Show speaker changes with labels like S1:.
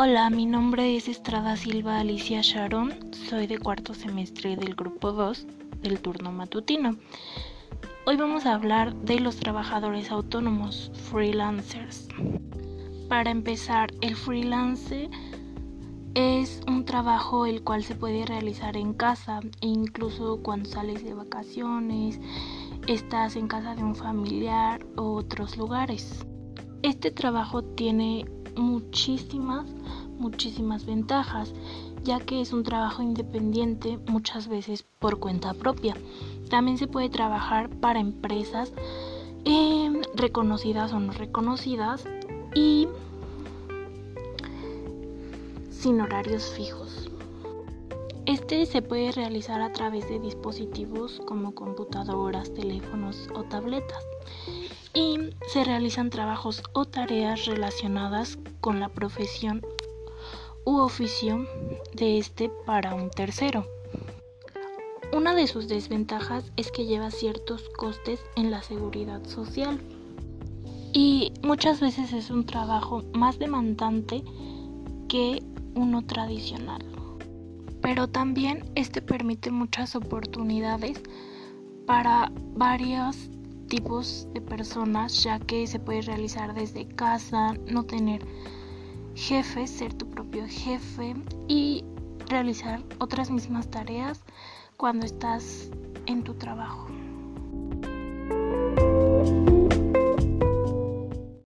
S1: Hola, mi nombre es Estrada Silva Alicia Sharon, soy de cuarto semestre del grupo 2 del turno matutino. Hoy vamos a hablar de los trabajadores autónomos, freelancers. Para empezar, el freelance es un trabajo el cual se puede realizar en casa e incluso cuando sales de vacaciones, estás en casa de un familiar o otros lugares. Este trabajo tiene muchísimas, muchísimas ventajas, ya que es un trabajo independiente muchas veces por cuenta propia. También se puede trabajar para empresas em, reconocidas o no reconocidas y sin horarios fijos. Este se puede realizar a través de dispositivos como computadoras, teléfonos o tabletas y se realizan trabajos o tareas relacionadas con la profesión u oficio de este para un tercero. Una de sus desventajas es que lleva ciertos costes en la seguridad social y muchas veces es un trabajo más demandante que uno tradicional. Pero también este permite muchas oportunidades para varios tipos de personas, ya que se puede realizar desde casa, no tener jefe, ser tu propio jefe y realizar otras mismas tareas cuando estás en tu trabajo.